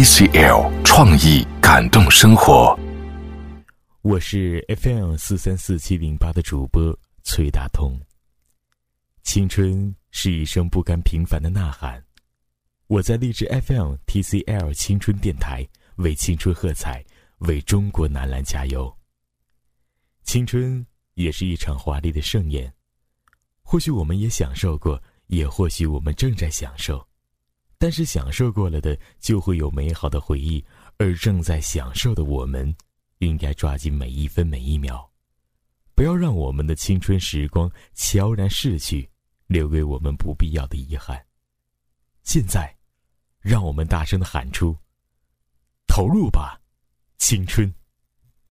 TCL 创意感动生活。我是 FM 四三四七零八的主播崔大通。青春是一声不甘平凡的呐喊，我在励志 FM TCL 青春电台为青春喝彩，为中国男篮加油。青春也是一场华丽的盛宴，或许我们也享受过，也或许我们正在享受。但是享受过了的，就会有美好的回忆；而正在享受的我们，应该抓紧每一分每一秒，不要让我们的青春时光悄然逝去，留给我们不必要的遗憾。现在，让我们大声的喊出：“投入吧，青春！”